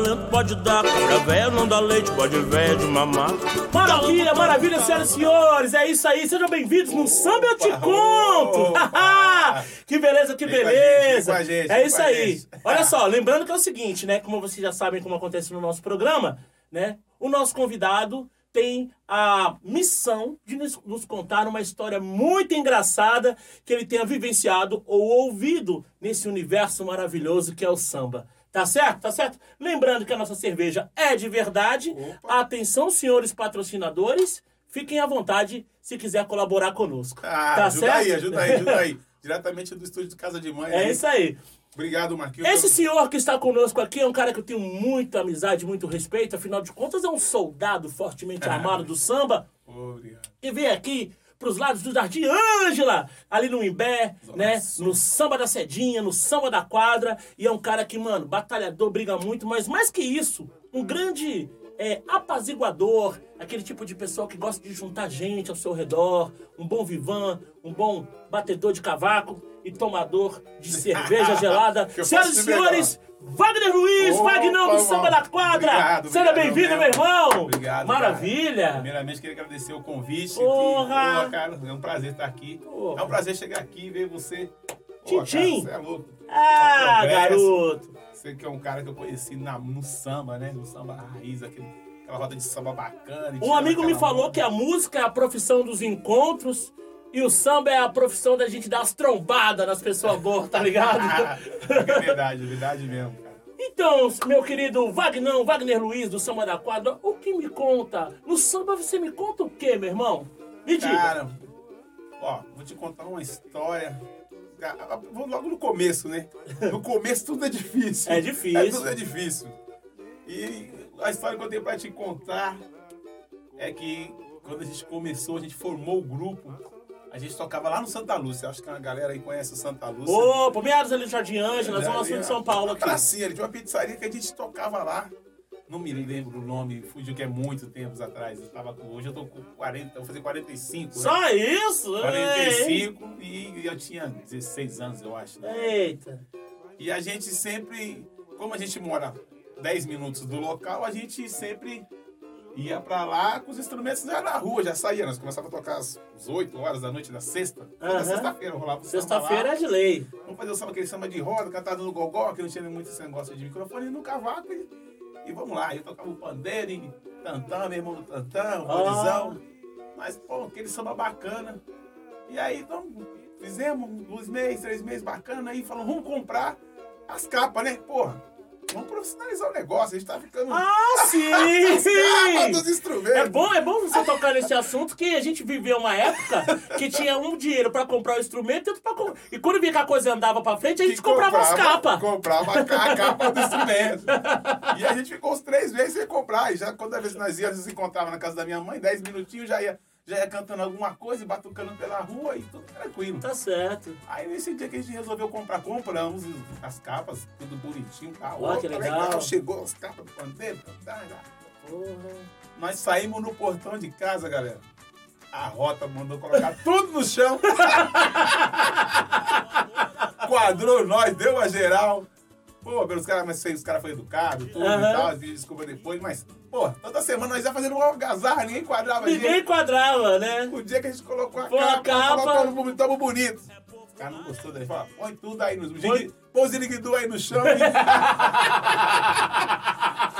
talento pode dar. Cabra velho não dá leite, pode velho de mamar. Maravilha, maravilha, senhoras e senhores. É isso aí. Sejam bem-vindos no Samba Eu Te Conto. que beleza, que Vem com a beleza. gente, vem com a gente, é isso aí. Olha só, lembrando que é o seguinte, né? Como vocês já sabem como acontece no nosso programa, né? O nosso convidado tem a missão de nos, nos contar uma história muito engraçada que ele tenha vivenciado ou ouvido nesse universo maravilhoso que é o samba. Tá certo? Tá certo? Lembrando que a nossa cerveja é de verdade. Atenção, senhores patrocinadores. Fiquem à vontade se quiser colaborar conosco. Ah, tá ajuda certo? aí, ajuda aí, ajuda aí. Diretamente do estúdio de Casa de Mãe. É aí. isso aí. Obrigado, Marquinhos. Esse senhor que está conosco aqui é um cara que eu tenho muita amizade, muito respeito. Afinal de contas, é um soldado fortemente armado do samba. Obrigado. E vem aqui pros lados do Jardim Ângela, ali no Imbé, né? No samba da Cedinha, no samba da quadra. E é um cara que, mano, batalhador, briga muito, mas mais que isso, um grande é, apaziguador, aquele tipo de pessoa que gosta de juntar gente ao seu redor, um bom vivan, um bom batedor de cavaco e tomador de cerveja gelada. Senhoras e senhores, Wagner Luiz, Opa, Vagnão do. Samba da Quadra. Obrigado, Seja bem-vindo, mesmo. meu irmão. Obrigado. Maravilha. cara. Primeiramente, queria agradecer o convite. que- Porra! Porra, cara, é um prazer estar aqui. Porra. É um prazer chegar aqui e ver você. Tintim. Você é louco. Ah, Progresso. garoto. Você que é um cara que eu conheci na, no samba, né? No samba raiz, aquele, aquela roda de samba bacana. Um amigo me falou onda. que a música é a profissão dos encontros e o samba é a profissão da gente dar as trombadas nas pessoas boas, tá ligado? é verdade, é verdade mesmo, cara. Então, meu querido Vagnão, Wagner Luiz do Samba da Quadra, o que me conta? No samba você me conta o quê, meu irmão? Me diga. Cara, ó, vou te contar uma história. Ah, Vou logo no começo, né? No começo tudo é difícil. É difícil. É, tudo é difícil. E a história que eu tenho pra te contar é que quando a gente começou, a gente formou o grupo, a gente tocava lá no Santa Lúcia. Acho que a galera aí conhece o Santa Lúcia. Ô, por meados ali do Jardim Ângela, zona sul de São Paulo aqui. Pracinha, ele tinha uma pizzaria que a gente tocava lá. Não me lembro o nome, fugiu que é muito tempos atrás. Eu tava com, hoje eu tô com 40, vou fazer 45. né? Só isso? Ei. 45 e eu tinha 16 anos, eu acho. né? Eita. E a gente sempre, como a gente mora 10 minutos do local, a gente sempre ia pra lá com os instrumentos já na rua, já saía. Nós começávamos a tocar às 8 horas da noite da sexta. Toda Aham. sexta-feira rolava o samba Sexta-feira é de lei. Vamos fazer o samba, aquele samba de roda, cantado no gogó, que não tinha muito esse negócio de microfone, no cavaco e, e vamos lá. Eu tocava o pandeiro e tantã, meu irmão do tantã, o Ah. borizão. Mas, pô, aquele samba bacana. E aí, então, fizemos dois meses, três meses bacana, aí falamos, vamos comprar as capas, né? Porra, vamos profissionalizar o negócio, a gente tá ficando... Ah, sim, dos sim! instrumentos. É bom, é bom você tocar nesse assunto que a gente viveu uma época que tinha um dinheiro pra comprar o instrumento e outro pra comprar. E quando via que a coisa andava pra frente, a gente que comprava, as capas. Comprava a ca- a capa do instrumento. E a gente ficou uns três meses sem comprar. E já toda vez que nós íamos, nos encontrava na casa da minha mãe, dez minutinhos, já ia, já ia cantando alguma coisa e batucando pela rua e tudo tranquilo. Tá certo. Aí nesse dia que a gente resolveu comprar, compramos as capas, tudo bonitinho. Tá, Ó, que legal. Chegou as capas do pandeiro. tá, tá. Porra. Nós saímos no portão de casa, galera. A rota mandou colocar tudo no chão. Quadrou nós, deu a geral. Pô, os caras mas os caras foram educados, tudo Aham. e tal, desculpa depois, mas, pô, toda semana nós ia fazendo uma algazarra, ninguém quadrava a Ninguém gente. enquadrava, né? O dia que a gente colocou a Pô, a capa, capa. colocamos, tamo bonito. Os caras não gostou daí, falaram, põe tudo aí no Põe- Põe os iriguidu aí no chão e...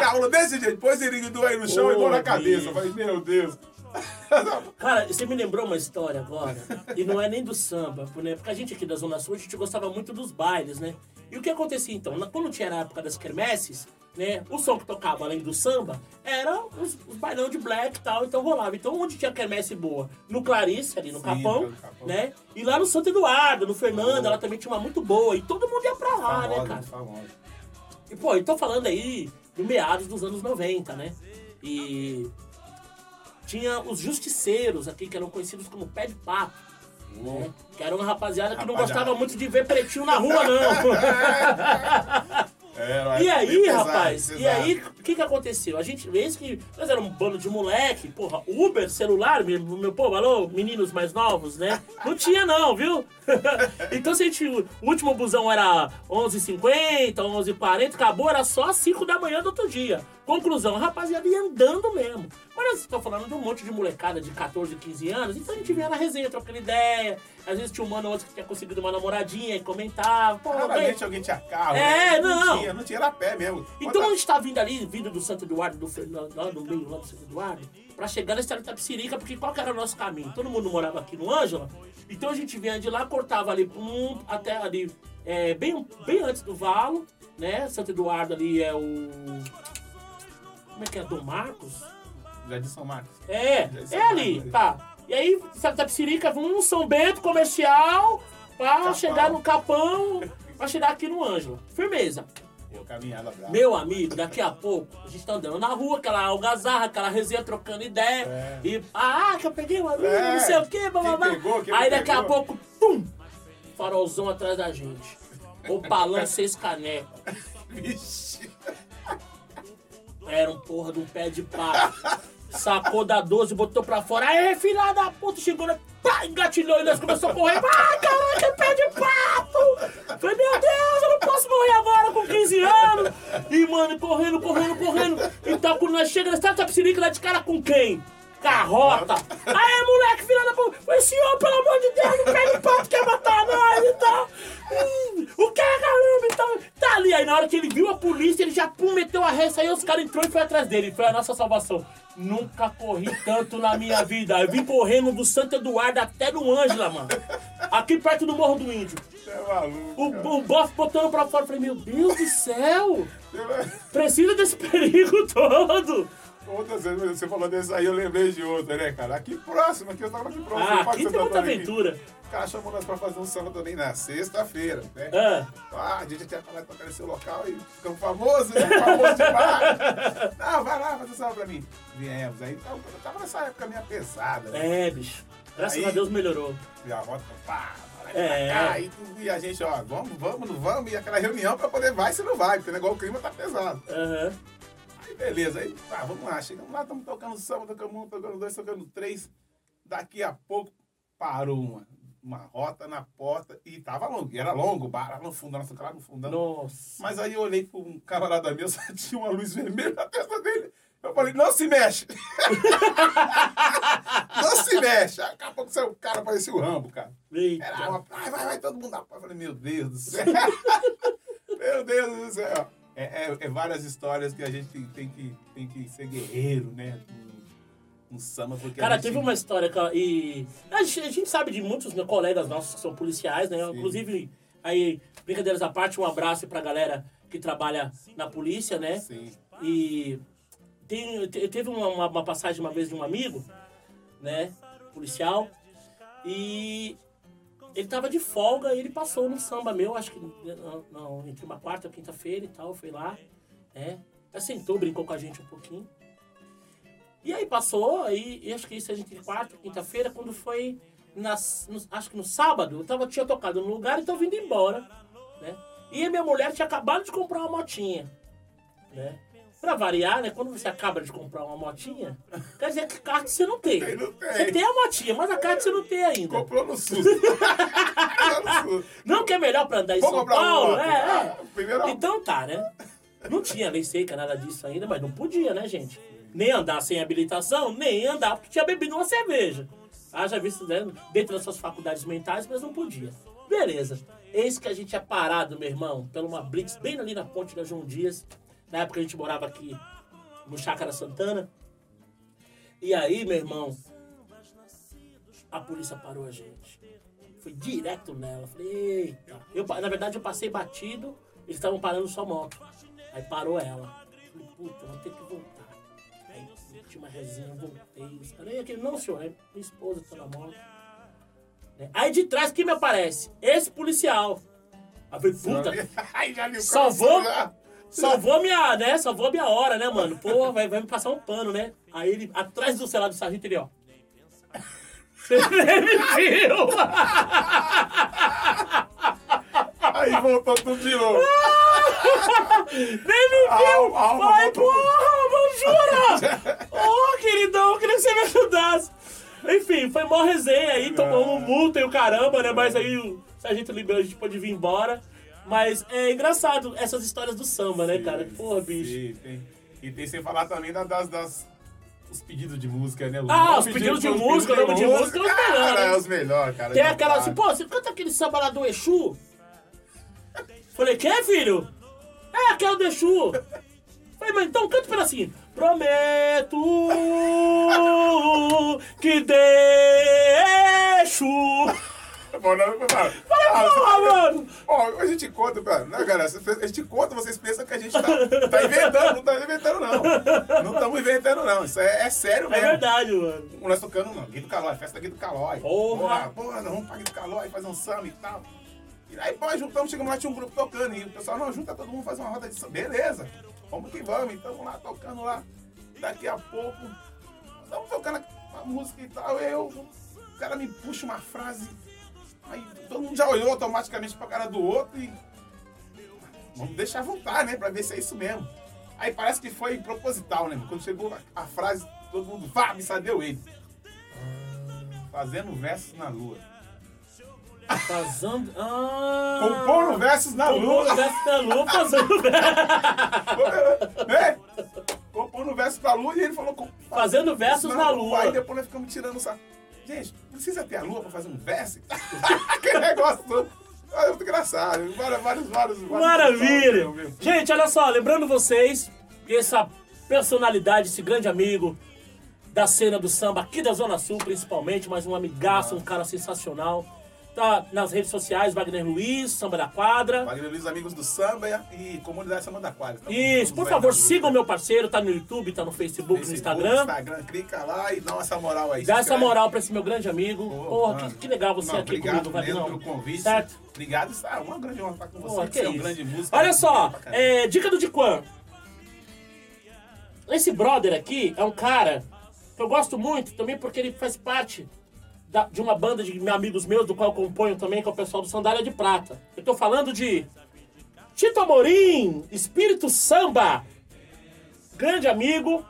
Cara, falou desse jeito, põe os iriguidu aí no chão Ô, e pôr na cabeça. Eu falei, meu Deus. Cara, você me lembrou uma história agora, e não é nem do samba, né? Porque a gente aqui da Zona Sul, a gente gostava muito dos bailes, né? E o que acontecia então? Quando tinha a época das quermesses, né? O som que tocava além do samba era os, os bailão de black e tal, então rolava. Então onde tinha quermesse boa? No Clarice, ali no Sim, Capão, no Capão. né? E lá no Santo Eduardo, no Fernando, ela também tinha uma muito boa. E todo mundo ia pra lá, né, cara? famosa. E, pô, eu tô falando aí do meados dos anos 90, né? E tinha os justiceiros aqui, que eram conhecidos como pé de pato. Né? Que era uma rapaziada que não Rapaziada. gostava muito de ver pretinho na rua, não. É, E é aí, bem pesado, rapaz, e pesado. aí, o que que aconteceu? A gente, vez que nós éramos um bando de moleque, porra, Uber, celular, meu, meu povo, alô, meninos mais novos, né? Não tinha não, viu? então se a gente, o último busão era 11h50, 11h40, acabou, era só às 5 da manhã do outro dia. Conclusão, a rapaziada ia andando mesmo. Mas nós estamos falando de um monte de molecada de 14, 15 anos, então a gente vinha na resenha, trocando ideia. Às vezes tinha um mano ou outro que tinha conseguido uma namoradinha e comentava, pô, bem, Raramente alguém tinha carro. É, né? não. tinha, não tinha, era a pé mesmo. então a Quando- gente tá vindo ali, vindo do Santo Eduardo, do, Fe- lá meio lá do Santo Eduardo, pra chegar na estrada de Tapicirica, porque qual que era o nosso caminho? Todo mundo morava aqui no Ângela, então a gente vinha de lá, cortava ali um, até ali, é, bem, bem antes do Valo, né? Santo Eduardo ali é o. Como é que é? Dom Marcos? Jardim São Marcos. É, Já é sei ali, mais, tá. E aí, Santa Tapicirica, um São Bento comercial, pra Capão. chegar no Capão, pra chegar aqui no Ângela. Firmeza. Eu caminhada brava. Meu amigo, daqui a pouco, a gente tá andando na rua, aquela algazarra, aquela resenha trocando ideia. É. E, ah, que eu peguei uma amigo, É. não sei o quê, pegou, quem Aí daqui a pegou. pouco, pum! Farolzão atrás da gente. O balão seis canecos. Vixe. Era um porra de um pé de pato. Sacou da 12, botou pra fora. Aí, filha da puta, chegou na. Pá, engatilhou e nós começamos a correr. Ah, caraca, pé de pato! Falei, meu Deus, eu não posso morrer agora com 15 anos. E, mano, correndo, correndo, correndo. Então, quando nós chegamos, nós tá psirica lá de cara com quem? Carrota. Aí, moleque, filha da puta. Falei, senhor, pelo amor de Deus, o pé de pato quer matar nós e tal. Hum, o que, caramba? Então, tá ali. Aí, na hora que ele viu a polícia, ele já pum, meteu a ré, aí os caras entrou e foi atrás dele. Foi a nossa salvação. Nunca corri tanto na minha vida. Eu vim correndo do Santo Eduardo até no Ângela, mano. Aqui perto do Morro do Índio. Você é maluco. cara. O, o bofe botando pra fora. Eu Falei, meu Deus do céu! Precisa desse perigo todo! Outras vezes você falou desse aí, eu lembrei de outra, né, cara? Aqui próximo, aqui eu tava aqui próximo. Ah, aqui tem muita aventura. O cara chamou nós pra fazer um samba também na sexta-feira, né? Ah, Ah, a gente tinha falado pra aparecer o local e ficamos famosos, né? Famoso demais. Não, vai lá, faz o samba pra mim. Viemos. Aí tava, tava nessa época minha pesada, né? é, bicho. Graças Aí- a Deus melhorou. E a rota, pá, É. cá. E, e a gente, ó, vamos, vamos, não vamos. E aquela reunião pra poder vai se não vai, porque o negócio, o clima tá pesado. Aham. Beleza, aí tá, vamos lá, chegamos lá, estamos tocando samba, tocando um, tocando dois, tocando três. Daqui a pouco parou uma, uma rota na porta e tava longo, e era longo, bar lá no fundo, nossa lá no fundão. Nossa. Mas aí eu olhei pra um camarada meu, só tinha uma luz vermelha na testa dele. Eu falei, não se mexe! não se mexe! Daqui a pouco saiu o cara, parecia o Rambo, cara. Eita. Era uma, vai, vai, vai, todo mundo. Eu falei, meu Deus do céu. meu Deus do céu. É, é- é várias histórias que a gente tem que, tem que ser guerreiro, né? Um, samba, porque Cara, gente... teve uma história e a gente, a gente sabe de muitos né, colegas nossos que são policiais, né? Sim. Inclusive, aí, brincadeiras à parte, um abraço pra galera que trabalha na polícia, né? Sim. E tem, te- teve uma- uma passagem uma vez de um amigo, né? Policial. E ele tava de folga e ele passou no samba meu, acho que não, não, entre uma quarta e quinta-feira e tal, foi lá, né? Sentou, brincou com a gente um pouquinho. E aí passou, aí, e acho que isso a gente quarta, quinta-feira, quando foi, nas, no- acho que no sábado, eu tava, tinha tocado no lugar e tô vindo embora, né? E minha mulher tinha acabado de comprar uma motinha, né? Pra variar, né? Quando você acaba de comprar uma motinha, quer dizer que que você não tem. Tem, não tem. Você tem a motinha, mas a carta você não tem ainda. Comprou no SUS. Comprou no SUS. Não que é melhor pra andar em Vou São Paulo, é, é. Ah, Então tá, né? Não tinha lei seca, nada disso ainda, mas não podia, né, gente? Nem andar sem habilitação, nem andar porque tinha bebido uma cerveja. Haja visto né, dentro das suas faculdades mentais, mas não podia. Beleza. Eis que a gente é parado, meu irmão, pela uma blitz bem ali na ponte da João Dias. Na época a gente morava aqui no Chácara Santana. E aí, meu irmão, a polícia parou a gente. Foi direto nela. Falei, eita. Eu, na verdade, eu passei batido, eles estavam parando só moto. Aí parou ela. Falei, puta, vou ter que voltar. Aí tinha uma resenha, voltei. Os caras, "E aquele, não, senhor, é minha esposa tá na moto. Né? Aí de trás, quem me aparece? Esse policial. Aí falei, puta, Salvou? Salvou minha, né? Salvou a minha hora, né, mano? Pô, vai, vai me passar um pano, né? Aí ele, atrás do celular do sargento, ele, ó. Você nem me viu! Aí voltou tudo de novo. Alma Falei, porra, jura? Ô, queridão, eu queria que você me ajudasse. Enfim, foi mó resenha aí, tomamos multa e o caramba, né? Mas aí o sargento liberou, a gente pôde vir embora. Mas é engraçado essas histórias do samba, né, cara? Porra, bicho. Sim, tem. E tem sem falar também da- das, das, os pedidos de música, né? Ah, nomes os pedidos de os música, pedidos nome de música é os cara, melhores, né? É os melhores, cara. Tem aquela assim, pô, você canta aquele samba lá do Exu? Falei, quer, filho? É, aquele do Exu. Falei, mas então canta um pedacinho. Prometo que deixo. Não, não, Falei, Ah, porra, mano. Ó, a gente conta, cara, né, galera? A gente conta, vocês pensam que a gente tá, tá inventando, não tá inventando, não. Não estamos inventando, não. Isso é, é sério É mesmo. verdade, mano. Nós tocando, não, Guido Calói, festa Guido Calói. Porra. Porra, nós vamos pra Guido Calói, fazer um samba e tal. E aí, pô, juntamos, chegamos lá, tinha um grupo tocando. E o pessoal, não, junta todo mundo, faz uma roda de samba. Beleza, vamos que vamos. Então, vamos lá, tocando lá. Daqui a pouco, estamos tocando a, música e tal. Eu, o cara me puxa uma frase. Aí todo mundo já olhou automaticamente pra cara do outro e. Vamos deixar voltar, né? Pra ver se é isso mesmo. Aí parece que foi proposital, né? Quando chegou a, frase, todo mundo, vá, me sadeu ele. Fazendo versos na lua. Fazendo. Ah. Compondo versos na Compondo lua. verso da lua, fazendo verso. né? Compondo versos na lua e ele falou. Fazendo versos na lua. Aí depois nós ficamos tirando saco. Gente, precisa ter a lua pra fazer um verso? que negócio todo. É muito engraçado. Vários, vários, vários. vários Maravilha! meu. Gente, olha só, lembrando vocês que essa personalidade, esse grande amigo da cena do samba aqui da Zona Sul, principalmente, mas um amigaço, um cara sensacional. Tá nas redes sociais, Wagner Luiz, Samba da Quadra. Wagner Luiz, amigos do samba e comunidade Samba da Quadra. Tamo Isso, por favor, sigam meu parceiro, tá no YouTube, tá no Facebook, no Facebook, Instagram. Instagram, clica lá e dá essa moral aí. Dá essa moral pra esse meu grande amigo. Pô, Porra, que, que legal você Não, aqui obrigado comigo, mesmo Vagnão. pelo convite. Certo? Obrigado, está é uma grande honra estar com você. Porra, que que você é um grande músico. Olha só, Pra caramba. é, dica do Diquan. Esse brother aqui é um cara que eu gosto muito também porque ele faz parte da- de uma banda de amigos meus, do qual eu componho também, que é o pessoal do Sandália de Prata. Eu tô falando de Tito Amorim, Espírito Samba. Grande amigo,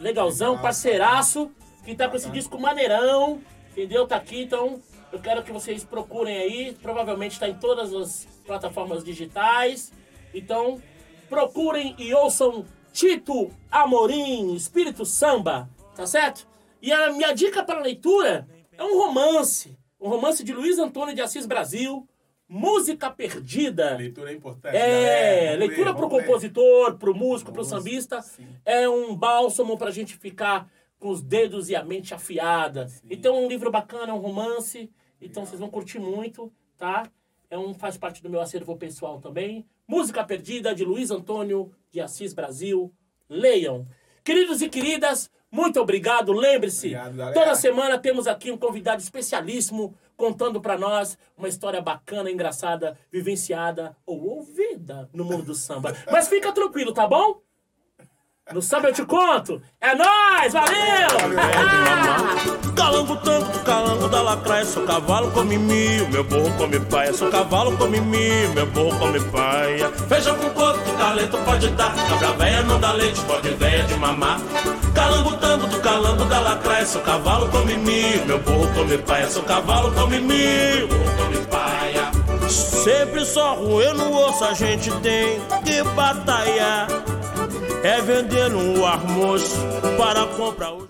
legalzão, Legal. parceiraço, que tá com esse disco maneirão, entendeu? Tá aqui, então eu quero que vocês procurem aí. Provavelmente tá em todas as plataformas digitais. Então, procurem e ouçam Tito Amorim, Espírito Samba, tá certo? E a minha dica para leitura é um romance. Um romance de Luiz Antônio de Assis Brasil, Música Perdida. Leitura é importante. É, galera. Leitura vamos ler. compositor, pro músico, pro Música, sambista. sim. É um bálsamo pra gente ficar com os dedos e a mente afiada. Então é um livro bacana, é um romance. Então vocês vão curtir muito, tá? É um, faz parte do meu acervo pessoal também. Música Perdida, de Luiz Antônio de Assis Brasil. Leiam. Queridos e queridas, muito obrigado. Lembre-se, toda semana temos aqui um convidado especialíssimo contando pra nós uma história bacana, engraçada, vivenciada ou ouvida no mundo do samba. Mas fica tranquilo, tá bom? No samba eu te conto. É nóis, valeu! Calango tango, calango da lacraia, sou cavalo come mil, meu burro come paia, sou cavalo come mil, meu burro come paia. Feijão com coco, que talento pode dar, cabra véia não dá leite, pode véia de mamar. Calango tango do calango da lacraia, sou cavalo come mil, meu burro come paia, sou cavalo come mil, burro come paia. Sempre só ruim no osso a gente tem que batalhar. É vender no almoço para comprar o.